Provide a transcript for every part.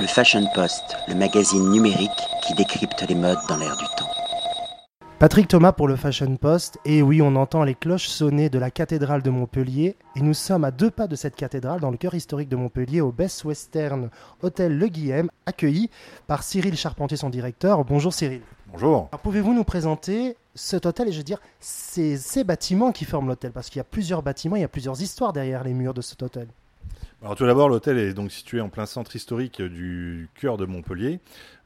Le Fashion Post, le magazine numérique qui décrypte les modes dans l'air du temps. Patrick Thomas pour le Fashion Post. Et oui, on entend les cloches sonner de la cathédrale de Montpellier. Et nous sommes à deux pas de cette cathédrale, dans le cœur historique de Montpellier, au Best Western Hôtel Le Guillem, accueilli par Cyril Charpentier, son directeur. Bonjour Cyril. Bonjour. Pouvez-vous nous présenter cet hôtel et je veux dire ces, ces bâtiments qui forment l'hôtel? Parce qu'il y a plusieurs bâtiments, il y a plusieurs histoires derrière les murs de cet hôtel. Alors tout d'abord, l'hôtel est donc situé en plein centre historique du cœur de Montpellier.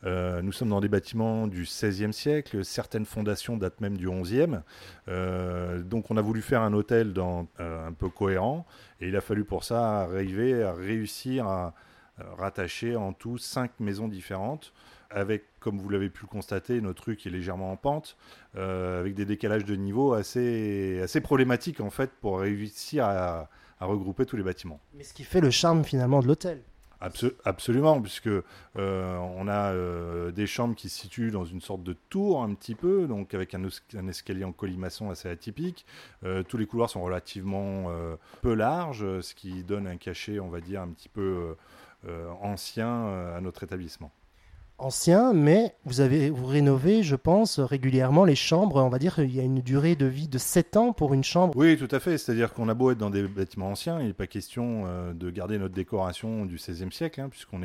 Euh, nous sommes dans des bâtiments du XVIe siècle, certaines fondations datent même du XIe. Euh, donc on a voulu faire un hôtel euh, un peu cohérent et il a fallu pour ça arriver à réussir à rattacher en tout cinq maisons différentes avec, comme vous l'avez pu le constater, notre qui est légèrement en pente, avec des décalages de niveau assez, assez problématiques en fait pour réussir à à regrouper tous les bâtiments. Mais ce qui fait le charme finalement de l'hôtel. absolument, puisque euh, on a euh, des chambres qui se situent dans une sorte de tour un petit peu, donc avec un, escalier en colimaçon assez atypique. Euh, tous les couloirs sont relativement peu larges, ce qui donne un cachet, on va dire, un petit peu ancien à notre établissement ancien, mais vous avez vous rénovez, je pense, régulièrement les chambres. On va dire qu'il y a une durée de vie de 7 ans pour une chambre. Oui, tout à fait. C'est-à-dire qu'on a beau être dans des bâtiments anciens, il n'est pas question euh, de garder notre décoration du XVIe siècle, hein, puisqu'on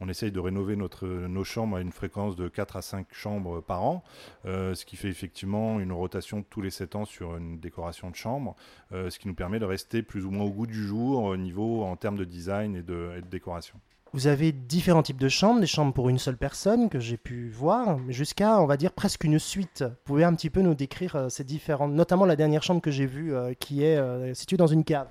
on essaye de rénover notre, nos chambres à une fréquence de 4 à 5 chambres par an, euh, ce qui fait effectivement une rotation tous les 7 ans sur une décoration de chambre, euh, ce qui nous permet de rester plus ou moins au goût du jour au niveau en termes de design et de, et de décoration. Vous avez différents types de chambres, des chambres pour une seule personne que j'ai pu voir, jusqu'à, on va dire, presque une suite. Vous pouvez un petit peu nous décrire euh, ces différentes, notamment la dernière chambre que j'ai vue euh, qui est euh, située dans une cave.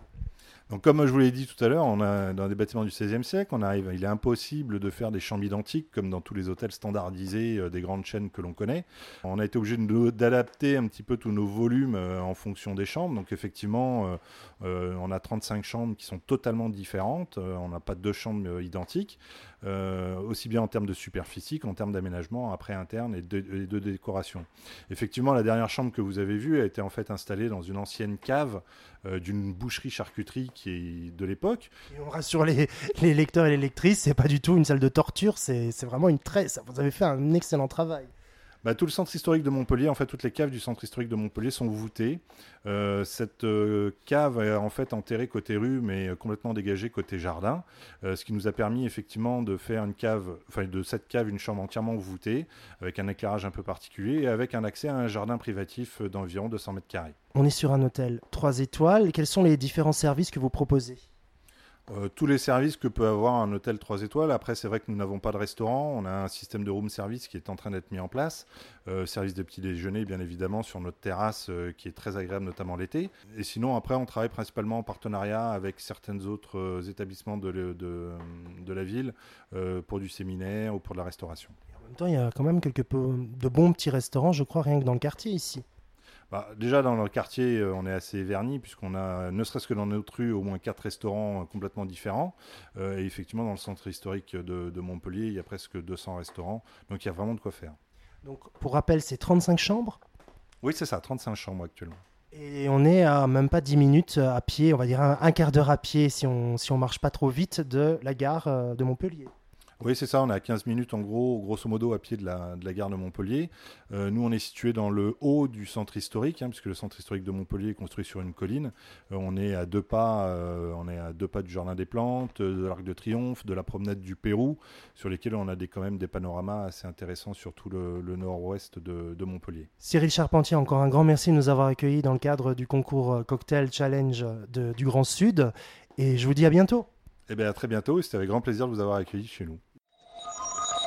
Donc, comme je vous l'ai dit tout à l'heure, dans des bâtiments du XVIe siècle, il est impossible de faire des chambres identiques comme dans tous les hôtels standardisés euh, des grandes chaînes que l'on connaît. On a été obligé d'adapter un petit peu tous nos volumes euh, en fonction des chambres. Donc, effectivement, euh, on a 35 chambres qui sont totalement différentes. on n'a pas deux chambres identiques, aussi bien en termes de superficie qu'en termes d'aménagement après interne et de, et de, décoration. Effectivement, la dernière chambre que vous avez vue a été en fait installée dans une ancienne cave d'une boucherie-charcuterie de l'époque. Et on rassure les, les lecteurs et les lectrices, c'est pas du tout une salle de torture, c'est vraiment une très. Vous avez fait un excellent travail. Bah, tout le centre historique de Montpellier, en fait, toutes les caves du centre historique de Montpellier sont voûtées. Euh, cette euh, cave est en fait enterrée côté rue, mais complètement dégagée côté jardin, euh, ce qui nous a permis effectivement de faire une cave, enfin de cette cave une chambre entièrement voûtée, avec un éclairage un peu particulier et avec un accès à un jardin privatif d'environ 200 mètres carrés. On est sur un hôtel 3 étoiles. Quels sont les différents services que vous proposez? Euh, tous les services que peut avoir un hôtel 3 étoiles. Après, c'est vrai que nous n'avons pas de restaurant. On a un système de room service qui est en train d'être mis en place. Euh, service de petit déjeuner, bien évidemment, sur notre terrasse euh, qui est très agréable, notamment l'été. Et sinon, après, on travaille principalement en partenariat avec certains autres établissements de, de, la ville pour du séminaire ou pour de la restauration. en même temps, il y a quand même quelques de bons petits restaurants, je crois, rien que dans le quartier ici. Bah, déjà dans le quartier, euh, on est assez verni puisqu'on a, ne serait-ce que dans notre rue, au moins quatre restaurants euh, complètement différents. Euh, et effectivement, dans le centre historique de, Montpellier, il y a presque 200 restaurants. Donc il y a vraiment de quoi faire. Donc pour rappel, c'est 35 chambres? Oui, c'est ça, 35 chambres actuellement. Et on est à même pas 10 minutes à pied, on va dire un, quart d'heure à pied si on si on marche pas trop vite de la gare de Montpellier. Oui, c'est ça. On est à 15 minutes en gros, grosso modo, à pied de la, de la gare de Montpellier. Euh, nous, on est situé dans le haut du centre historique, hein, puisque le centre historique de Montpellier est construit sur une colline. Euh, on est à deux pas, euh, on est à deux pas du jardin des plantes, de l'Arc de Triomphe, de la promenade du Pérou, sur lesquels on a des, quand même des panoramas assez intéressants sur tout le, nord-ouest de, de, Montpellier. Cyril Charpentier, encore un grand merci de nous avoir accueillis dans le cadre du concours Cocktail Challenge de, du Grand Sud. Et je vous dis à bientôt. Eh bien, à très bientôt. C'était avec grand plaisir de vous avoir accueillis chez nous.